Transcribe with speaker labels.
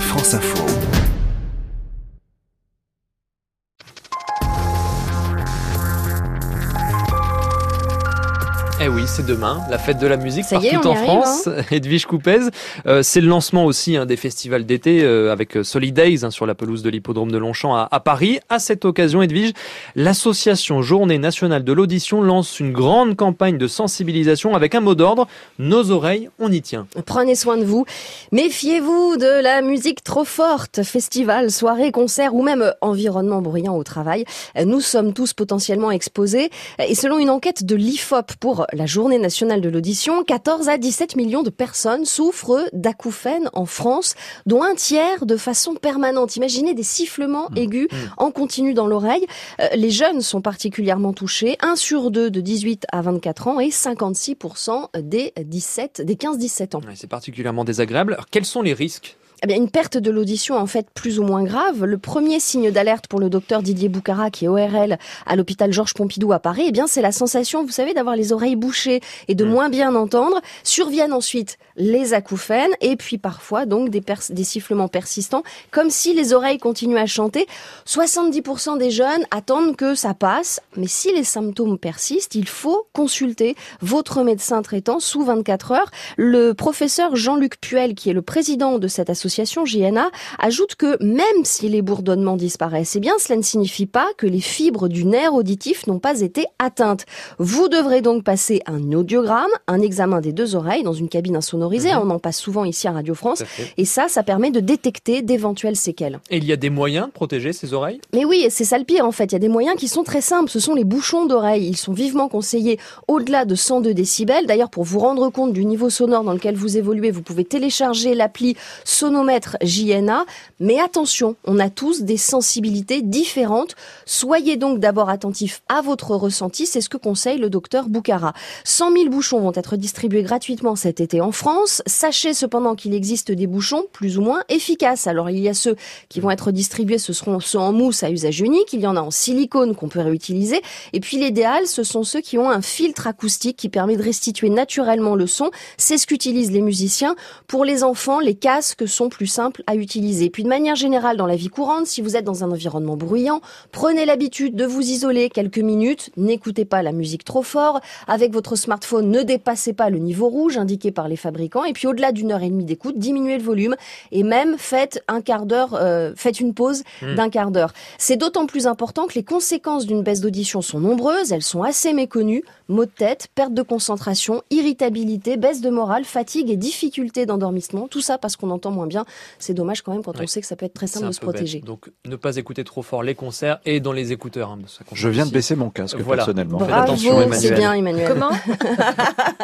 Speaker 1: France Info.
Speaker 2: Eh oui, c'est demain, la fête de la musique
Speaker 3: Ça est,
Speaker 2: partout
Speaker 3: on
Speaker 2: en
Speaker 3: arrive,
Speaker 2: France. Edwige Coupez, euh, c'est le lancement aussi hein, des festivals d'été euh, avec Solidays hein, sur la pelouse de l'hippodrome de Longchamp à, à Paris. À cette occasion, Edwige, l'association Journée nationale de l'audition lance une grande campagne de sensibilisation avec un mot d'ordre nos oreilles, on y tient.
Speaker 3: Prenez soin de vous. Méfiez-vous de la musique trop forte. Festival, soirée, concert ou même environnement bruyant au travail. Nous sommes tous potentiellement exposés. Et selon une enquête de l'IFOP pour la Journée nationale de l'audition, 14 à 17 millions de personnes souffrent d'acouphènes en France, dont un tiers de façon permanente. Imaginez des sifflements aigus en continu dans l'oreille. Euh, Les jeunes sont particulièrement touchés. 1 sur 2 de 18 à 24 ans et 56% des 17, des 15-17 ans.
Speaker 2: Ouais, C'est particulièrement désagréable. Alors, quels sont les risques
Speaker 3: Eh bien, une perte de l'audition en fait plus ou moins grave. Le premier signe d'alerte pour le docteur Didier Boucara, qui est ORL à l'hôpital Georges Pompidou à Paris, eh bien, c'est la sensation, vous savez, d'avoir les oreilles bouchées et de moins bien entendre. Surviennent ensuite les acouphènes et puis parfois donc des sifflements persistants, comme si les oreilles continuaient à chanter. 70% des jeunes attendent que ça passe, mais si les symptômes persistent, il faut consulter votre médecin traitant sous 24 heures. Le professeur Jean-Luc Puel, qui est le président de cette association JNA, ajoute que même si les bourdonnements disparaissent, eh bien, cela ne signifie pas que les fibres du nerf auditif n'ont pas été atteintes. Vous devrez donc passer un audiogramme, un examen des deux oreilles dans une cabine insonorisée.
Speaker 2: Mhm.
Speaker 3: On en passe souvent ici à Radio France. Et ça, ça permet de détecter d'éventuelles séquelles.
Speaker 2: Et il y a des moyens de protéger ses oreilles?
Speaker 3: Mais oui, et c'est ça le pire en fait. Il y a des moyens qui sont très simples. Ce sont les bouchons d'oreille. Ils sont vivement conseillés au-delà de 102 décibels. D'ailleurs, pour vous rendre compte du niveau sonore dans lequel vous évoluez, vous pouvez télécharger l'appli Sonomètre JNA. Mais attention, on a tous des sensibilités différentes. Soyez donc d'abord attentifs à votre ressenti. C'est ce que conseille le docteur Boucara. 100 000 bouchons vont être distribués gratuitement cet été en France. Sachez cependant qu'il existe des bouchons plus ou moins efficaces. Alors il y a ceux qui vont être distribués, ce seront ceux en mousse à usage unique. Il y en a en silicone qu'on peut réutiliser. Et puis l'idéal, ce sont ceux qui ont un filtre acoustique qui permet de restituer naturellement le son. C'est ce qu'utilisent les musiciens. Pour les enfants, les casques sont plus simples à utiliser. Puis de manière générale, dans la vie courante, si vous êtes dans un environnement bruyant, prenez l'habitude de vous isoler quelques minutes. N'écoutez pas la musique trop fort. Avec votre smartphone, ne dépassez pas le niveau rouge indiqué par les fabricants. Et puis au-delà d'une heure et demie d'écoute, diminuez le volume et même faites un quart d'heure, euh, faites une pause d'un quart d'heure. C'est d'autant plus important que les conséquences d'une baisse d'audition sont nombreuses. Elles sont assez méconnues. Maux de tête, perte de concentration, irritabilité, baisse de morale, fatigue et difficulté d'endormissement. Tout ça parce qu'on entend moins bien. C'est dommage quand même quand on sait que ça peut être très
Speaker 2: C'est
Speaker 3: simple de se
Speaker 2: bête.
Speaker 3: protéger.
Speaker 2: Donc ne pas écouter trop fort les concerts et dans les écouteurs. hein, ça
Speaker 4: Je viens de baisser mon casque
Speaker 2: Voilà.
Speaker 4: personnellement.
Speaker 2: Faites
Speaker 3: Bravo,
Speaker 2: attention,
Speaker 3: c'est
Speaker 2: Emmanuel.
Speaker 3: bien Emmanuel.
Speaker 5: Comment?